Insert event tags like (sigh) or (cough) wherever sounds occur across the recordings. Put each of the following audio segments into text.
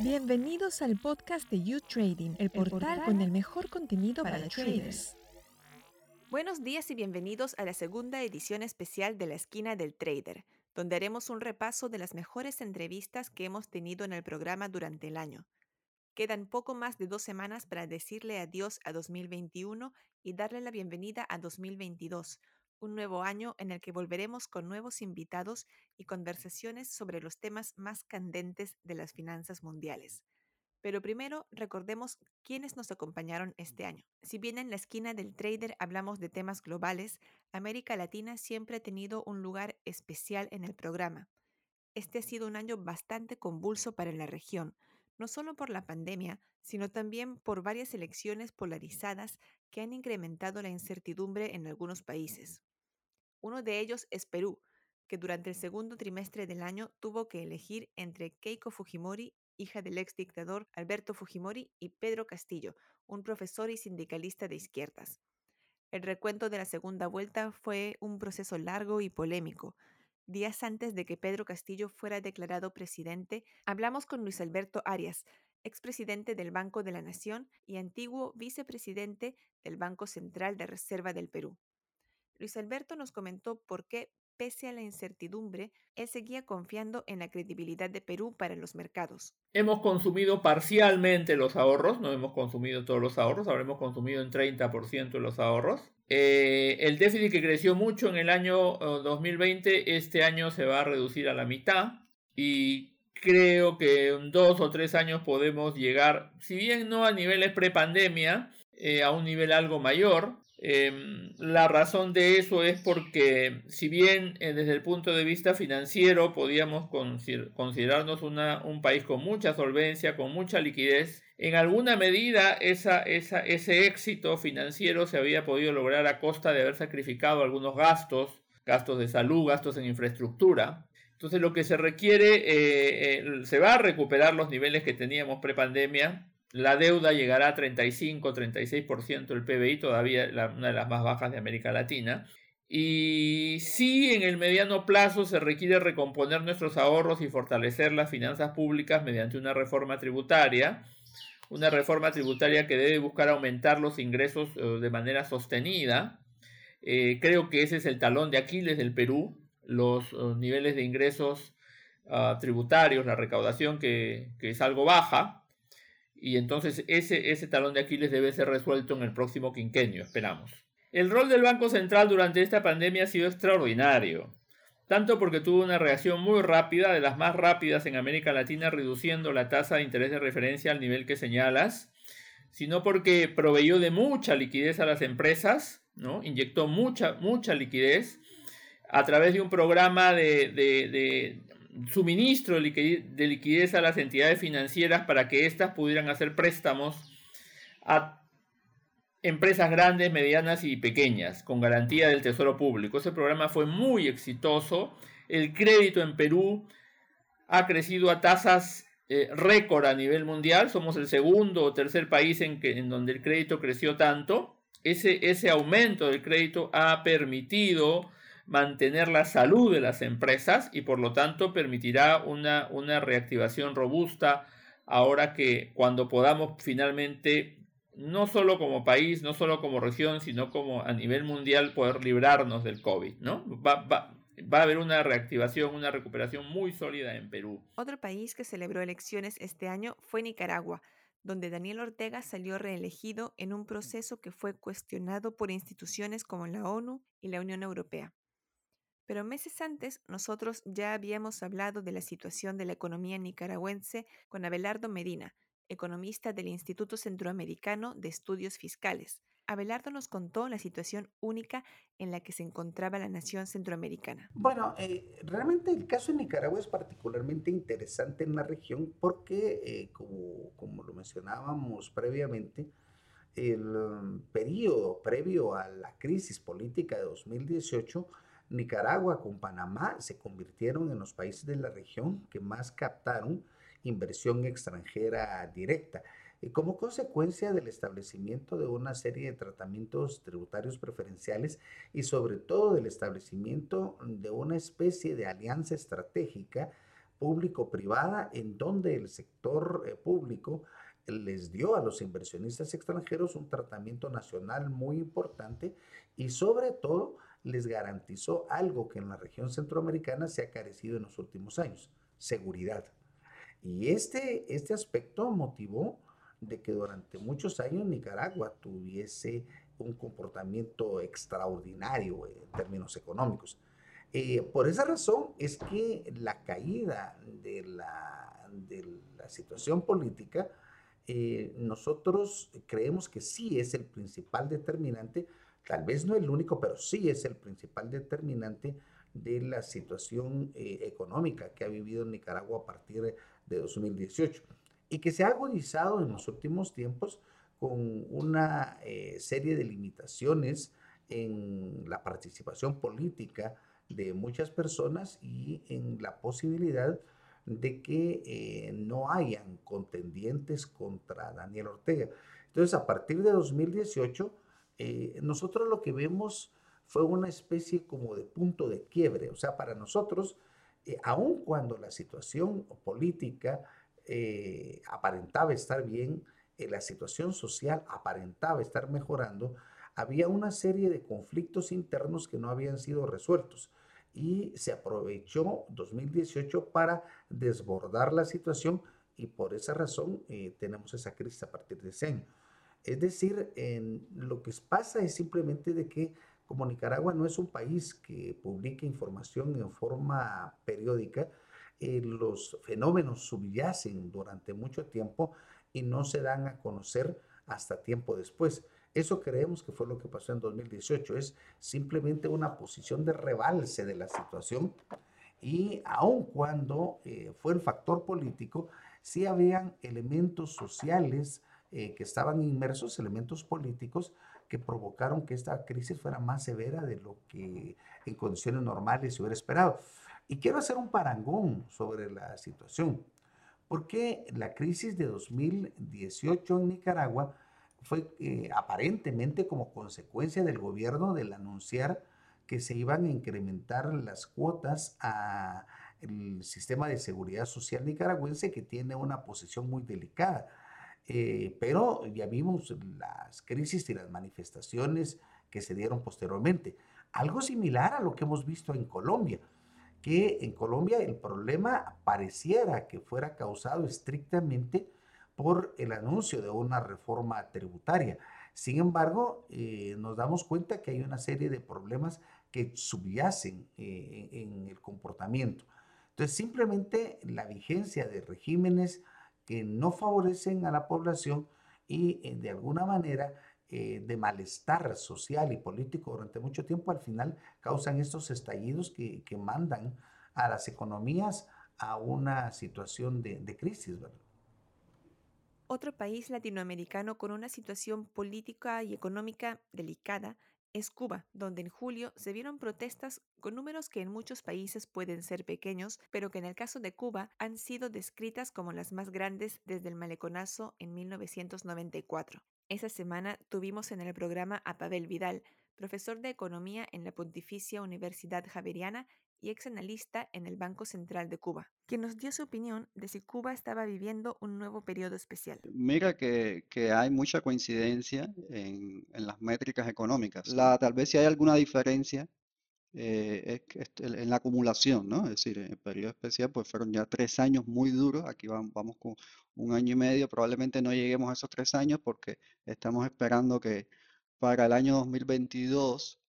Bienvenidos al podcast de You Trading, el portal con el mejor contenido para, los traders. Buenos días y bienvenidos a la segunda edición especial de la esquina del trader, donde haremos un repaso de las mejores entrevistas que hemos tenido en el programa durante el año. Quedan poco más de dos semanas para decirle adiós a 2021 y darle la bienvenida a 2022, un nuevo año en el que volveremos con nuevos invitados y conversaciones sobre los temas más candentes de las finanzas mundiales. Pero primero recordemos quiénes nos acompañaron este año. Si bien en la esquina del trader hablamos de temas globales, América Latina siempre ha tenido un lugar especial en el programa. Este ha sido un año bastante convulso para la región, no solo por la pandemia, sino también por varias elecciones polarizadas que han incrementado la incertidumbre en algunos países. Uno de ellos es Perú, que durante el segundo trimestre del año tuvo que elegir entre Keiko Fujimori, hija del ex dictador Alberto Fujimori, y Pedro Castillo, un profesor y sindicalista de izquierdas. El recuento de la segunda vuelta fue un proceso largo y polémico. Días antes de que Pedro Castillo fuera declarado presidente, hablamos con Luis Alberto Arias, expresidente del Banco de la Nación y antiguo vicepresidente del Banco Central de Reserva del Perú. Luis Alberto nos comentó por qué, pese a la incertidumbre, él seguía confiando en la credibilidad de Perú para los mercados. Hemos consumido parcialmente los ahorros, no hemos consumido todos los ahorros, habremos consumido un 30% de los ahorros. Eh, el déficit que creció mucho en el año 2020, eh, este año se va a reducir a la mitad y creo que en dos o tres años podemos llegar, si bien no a niveles prepandemia, eh, a un nivel algo mayor, Em, la razón de eso es porque si bien eh, desde el punto de vista financiero podíamos considerarnos un país con mucha solvencia, con mucha liquidez, en alguna medida ese éxito financiero se había podido lograr a costa de haber sacrificado algunos gastos, gastos de salud, gastos en infraestructura. Entonces lo que se requiere, eh, eh, se va a recuperar los niveles que teníamos prepandemia, la deuda llegará a 35-36% del PBI, todavía una de las más bajas de América Latina. Y sí, en el mediano plazo se requiere recomponer nuestros ahorros y fortalecer las finanzas públicas mediante una reforma tributaria. Una reforma tributaria que debe buscar aumentar los ingresos eh, de manera sostenida. Eh, creo que ese es el talón de Aquiles del Perú, los eh, niveles de ingresos ah, tributarios, la recaudación que, que es algo baja, y entonces ese, ese talón de Aquiles debe ser resuelto en el próximo quinquenio, esperamos. El rol del Banco Central durante esta pandemia ha sido extraordinario, tanto porque tuvo una reacción muy rápida, de las más rápidas en América Latina, reduciendo la tasa de interés de referencia al nivel que señalas, sino porque proveyó de mucha liquidez a las empresas, ¿no? inyectó mucha, mucha liquidez a través de un programa de, de suministro de liquidez a las entidades financieras para que éstas pudieran hacer préstamos a empresas grandes, medianas y pequeñas con garantía del Tesoro Público. Ese programa fue muy exitoso. El crédito en Perú ha crecido a tasas eh, récord a nivel mundial. Somos el segundo o tercer país en, donde el crédito creció tanto. Ese aumento del crédito ha permitido mantener la salud de las empresas y por lo tanto permitirá una, una reactivación robusta ahora que cuando podamos finalmente, no solo como país, no solo como región, sino como a nivel mundial poder librarnos del COVID, ¿no? Va, va, va a haber una reactivación, una recuperación muy sólida en Perú. Otro país que celebró elecciones este año fue Nicaragua, donde Daniel Ortega salió reelegido en un proceso que fue cuestionado por instituciones como la ONU y la Unión Europea. Pero meses antes nosotros ya habíamos hablado de la situación de la economía nicaragüense con Abelardo Medina, economista del Instituto Centroamericano de Estudios Fiscales. Abelardo nos contó la situación única en la que se encontraba la nación centroamericana. Bueno, eh, realmente el caso de Nicaragua es particularmente interesante en la región porque, eh, como, como, lo mencionábamos previamente, el um, periodo previo a la crisis política de 2018 Nicaragua con Panamá se convirtieron en los países de la región que más captaron inversión extranjera directa. Y como consecuencia del establecimiento de una serie de tratamientos tributarios preferenciales y sobre todo del establecimiento de una especie de alianza estratégica público-privada en donde el sector eh, público les dio a los inversionistas extranjeros un tratamiento nacional muy importante y sobre todo les garantizó algo que en la región centroamericana se ha carecido en los últimos años, seguridad. Y este, este aspecto motivó de que durante muchos años Nicaragua tuviese un comportamiento extraordinario en términos económicos. Eh, por esa razón es que la caída de la, de la situación política, eh, nosotros creemos que sí es el principal determinante, tal vez no el único, pero sí es el principal determinante de la situación eh, económica que ha vivido Nicaragua a partir de 2018 y que se ha agudizado en los últimos tiempos con una serie de limitaciones en la participación política de muchas personas y en la posibilidad de que eh, no hayan contendientes contra Daniel Ortega. Entonces, a partir de 2018, eh, nosotros lo que vemos fue una especie como de punto de quiebre. O sea, para nosotros, eh, aun cuando la situación política aparentaba estar bien, la situación social aparentaba estar mejorando, había una serie de conflictos internos que no habían sido resueltos y se aprovechó 2018 para desbordar la situación y por esa razón eh, tenemos esa crisis a partir de ese año. Es decir, lo que pasa es simplemente de que como Nicaragua no es un país que publique información en forma periódica, eh, los fenómenos subyacen durante mucho tiempo y no se dan a conocer hasta tiempo después. Eso creemos que fue lo que pasó en 2018. Es simplemente una posición de rebalse de la situación y aun cuando eh, fue el factor político, sí habían elementos sociales eh, que estaban inmersos, elementos políticos que provocaron que esta crisis fuera más severa de lo que en condiciones normales se hubiera esperado. Y quiero hacer un parangón sobre la situación, porque la crisis de 2018 en Nicaragua fue eh, aparentemente como consecuencia del gobierno del anunciar que se iban a incrementar las cuotas al sistema de seguridad social nicaragüense que tiene una posición muy delicada. Eh, pero ya vimos las crisis y las manifestaciones que se dieron posteriormente. Algo similar a lo que hemos visto en Colombia, que en Colombia el problema pareciera que fuera causado estrictamente por el anuncio de una reforma tributaria. Sin embargo, eh, nos damos cuenta que hay una serie de problemas que subyacen eh, en el comportamiento. Entonces, simplemente la vigencia de regímenes que no favorecen a la población y eh, de alguna manera de malestar social y político durante mucho tiempo, al final causan estos estallidos que, mandan a las economías a una situación de, crisis. Otro país latinoamericano con una situación política y económica delicada es Cuba, donde en julio se vieron protestas con números que en muchos países pueden ser pequeños, pero que en el caso de Cuba han sido descritas como las más grandes desde el maleconazo en 1994. Esa semana tuvimos en el programa a Pavel Vidal, profesor de Economía en la Pontificia Universidad Javeriana y ex analista en el Banco Central de Cuba, quien nos dio su opinión de si Cuba estaba viviendo un nuevo periodo especial. Mira que, que hay mucha coincidencia en, en, las métricas económicas. La, tal vez si hay alguna diferencia eh, es en la acumulación, ¿no? Es decir, en el periodo especial pues fueron ya tres años muy duros, aquí vamos, vamos con un año y medio, probablemente no lleguemos a esos tres años porque estamos esperando que para el año 2022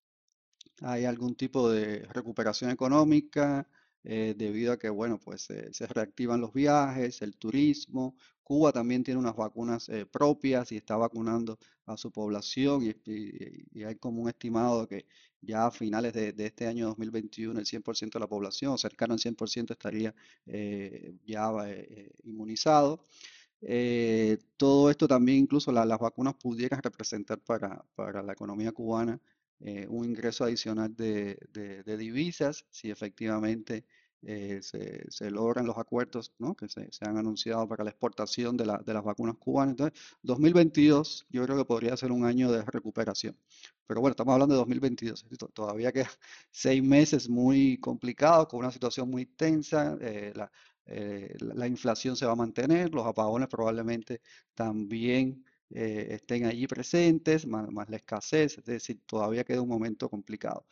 hay algún tipo de recuperación económica eh, debido a que, bueno, pues se reactivan los viajes, el turismo. Cuba también tiene unas vacunas eh, propias y está vacunando a su población y, hay como un estimado que ya a finales de, este año 2021 el 100% de la población, o cercano al 100% estaría eh, ya inmunizado. todo esto también, incluso las vacunas pudieran representar para, para la economía cubana eh, un ingreso adicional de, de, divisas si efectivamente eh, se, se, logran los acuerdos ¿no? que se, han anunciado para la exportación de, la, de, las vacunas cubanas. Entonces, 2022 yo creo que podría ser un año de recuperación. Pero bueno, estamos hablando de 2022. Todavía quedan (laughs) seis meses muy complicados, con una situación muy tensa. Eh, eh, la inflación se va a mantener, los apagones probablemente también eh, estén allí presentes, más, la escasez, es decir, todavía queda un momento complicado.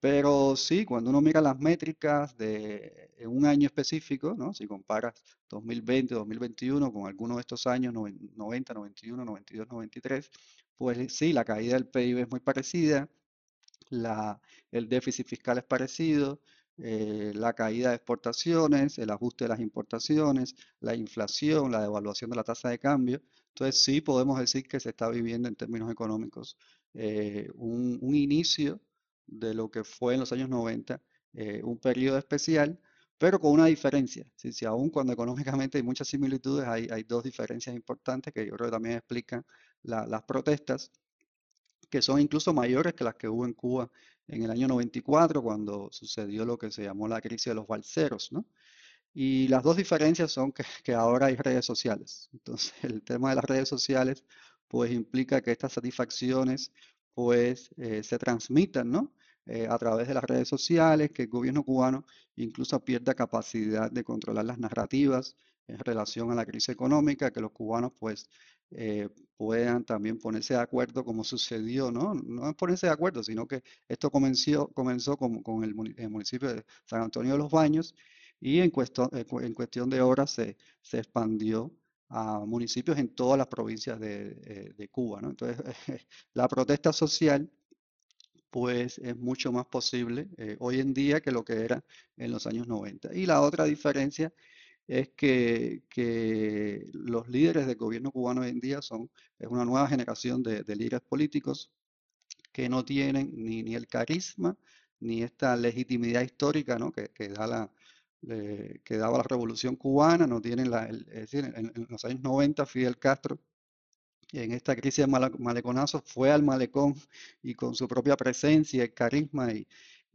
Pero sí, cuando uno mira las métricas de un año específico, ¿no? si comparas 2020, 2021 con algunos de estos años, 90, 91, 92, 93, pues sí, la caída del PIB es muy parecida, la, el déficit fiscal es parecido, eh, la caída de exportaciones, el ajuste de las importaciones, la inflación, la devaluación de la tasa de cambio. Entonces sí podemos decir que se está viviendo en términos económicos eh, un, inicio de lo que fue en los años 90 eh, un periodo especial, pero con una diferencia. Si, si aún cuando económicamente hay muchas similitudes, hay, hay, dos diferencias importantes que yo creo que también explican las protestas, que son incluso mayores que las que hubo en Cuba en el año 94, cuando sucedió lo que se llamó la crisis de los balseros, ¿no? Y las dos diferencias son que, que, ahora hay redes sociales. Entonces, (laughs) el tema de las redes sociales, pues implica que estas satisfacciones, pues, eh, se transmitan, ¿no? Eh, a través de las redes sociales, que el gobierno cubano incluso pierda capacidad de controlar las narrativas en relación a la crisis económica, que los cubanos, pues, eh, puedan también ponerse de acuerdo como sucedió, ¿no? No ponerse de acuerdo, sino que esto comenzó, comenzó con, con el, municipio de San Antonio de los Baños y en, cuestión, eh, en cuestión de horas se, se, expandió a municipios en todas las provincias de, eh, de Cuba, ¿no? Entonces, (laughs) la protesta social pues es mucho más posible hoy en día que lo que era en los años 90. Y la otra diferencia es que, que, los líderes del gobierno cubano hoy en día son es una nueva generación de, líderes políticos que no tienen ni, ni, el carisma ni esta legitimidad histórica ¿no? que, que, da la, que daba la revolución cubana, no tienen la, es decir, en, los años 90 Fidel Castro en esta crisis de maleconazo fue al malecón y con su propia presencia y carisma y,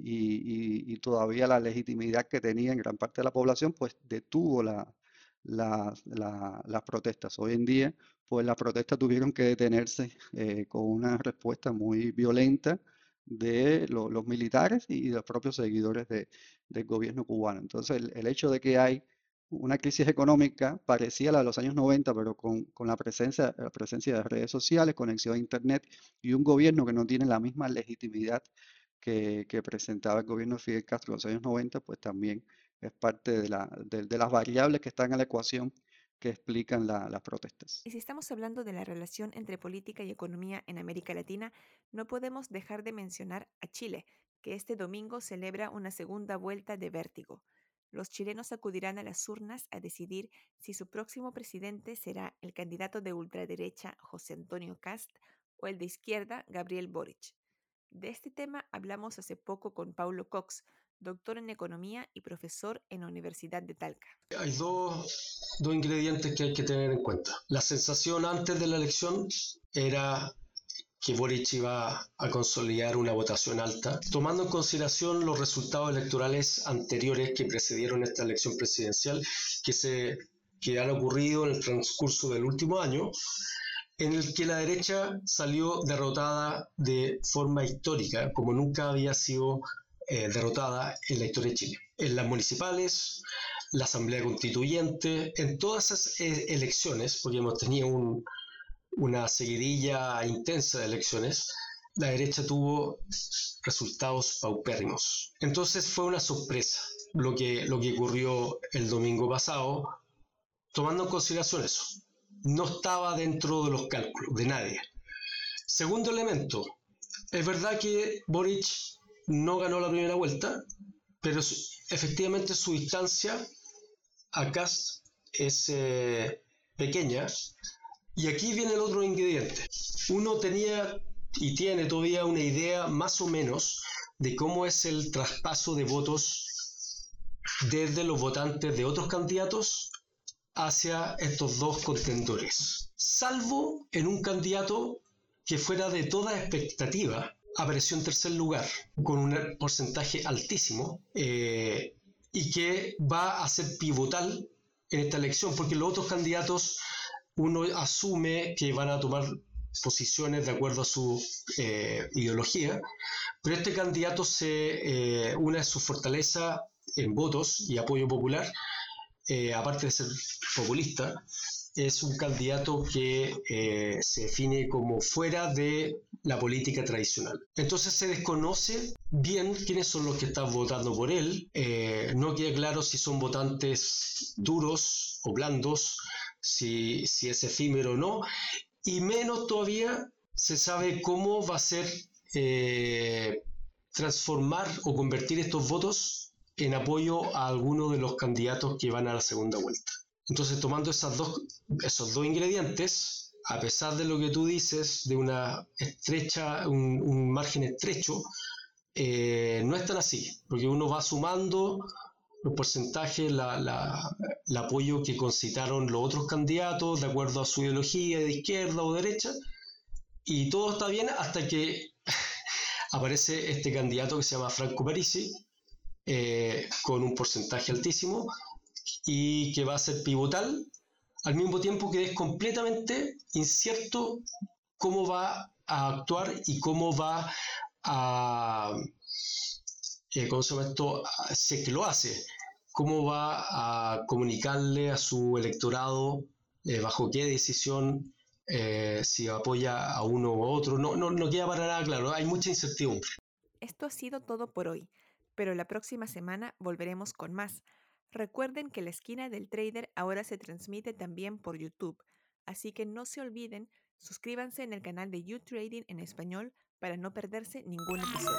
y, todavía la legitimidad que tenía en gran parte de la población, pues detuvo la, las protestas. Hoy en día, pues las protestas tuvieron que detenerse eh, con una respuesta muy violenta de los militares y de los propios seguidores del gobierno cubano. Entonces, el, hecho de que hay una crisis económica parecida a la de los años 90, pero con, con, la, presencia, la presencia de redes sociales, conexión a Internet y un gobierno que no tiene la misma legitimidad que, presentaba el gobierno de Fidel Castro en los años 90, pues también es parte de, la, de, las variables que están en la ecuación que explican las protestas. Y si estamos hablando de la relación entre política y economía en América Latina, no podemos dejar de mencionar a Chile, que este domingo celebra una segunda vuelta de vértigo. Los chilenos acudirán a las urnas a decidir si su próximo presidente será el candidato de ultraderecha José Antonio Cast o el de izquierda Gabriel Boric. De este tema hablamos hace poco con Paulo Cox, doctor en economía y profesor en la Universidad de Talca. Hay dos, dos ingredientes que hay que tener en cuenta. La sensación antes de la elección era que Boric iba a consolidar una votación alta, tomando en consideración los resultados electorales anteriores que precedieron esta elección presidencial que, se, que han ocurrido en el transcurso del último año en el que la derecha salió derrotada de forma histórica, como nunca había sido eh, derrotada en la historia de Chile. En las municipales, la Asamblea Constituyente, en todas esas eh, elecciones, porque hemos tenido una seguidilla intensa de elecciones, la derecha tuvo resultados paupérrimos. Entonces fue una sorpresa lo que, lo que ocurrió el domingo pasado, tomando en consideración eso no estaba dentro de los cálculos de nadie. Segundo elemento, es verdad que Boric no ganó la primera vuelta, pero efectivamente su distancia a Cast es eh, pequeña. Y aquí viene el otro ingrediente. Uno tenía y tiene todavía una idea más o menos de cómo es el traspaso de votos desde los votantes de otros candidatos hacia estos dos contendores, salvo en un candidato que fuera de toda expectativa, apareció en tercer lugar con un porcentaje altísimo eh, y que va a ser pivotal en esta elección, porque los otros candidatos uno asume que van a tomar posiciones de acuerdo a su eh, ideología, pero este candidato se, eh, una de sus fortalezas en votos y apoyo popular eh, aparte de ser populista, es un candidato que eh, se define como fuera de la política tradicional. Entonces se desconoce bien quiénes son los que están votando por él, eh, no queda claro si son votantes duros o blandos, si, si es efímero o no, y menos todavía se sabe cómo va a ser transformar o convertir estos votos en apoyo a alguno de los candidatos que van a la segunda vuelta. Entonces, tomando esas dos, esos dos ingredientes, a pesar de lo que tú dices, de una estrecha, un, margen estrecho, eh, no es tan así, porque uno va sumando los porcentajes, la, el apoyo que concitaron los otros candidatos de acuerdo a su ideología de izquierda o derecha, y todo está bien hasta que (laughs) aparece este candidato que se llama Franco Parisi, eh, con un porcentaje altísimo, y que va a ser pivotal, al mismo tiempo que es completamente incierto cómo va a actuar y cómo va a, eh, ¿cómo se llama esto? Sé que lo hace, cómo va a comunicarle a su electorado eh, bajo qué decisión, eh, si apoya a uno u otro, no, no, no queda para nada claro, hay mucha incertidumbre. Esto ha sido todo por hoy, pero la próxima semana volveremos con más. Recuerden que la esquina del trader ahora se transmite también por YouTube, así que no se olviden, suscríbanse en el canal de YouTrading en español para no perderse ningún episodio.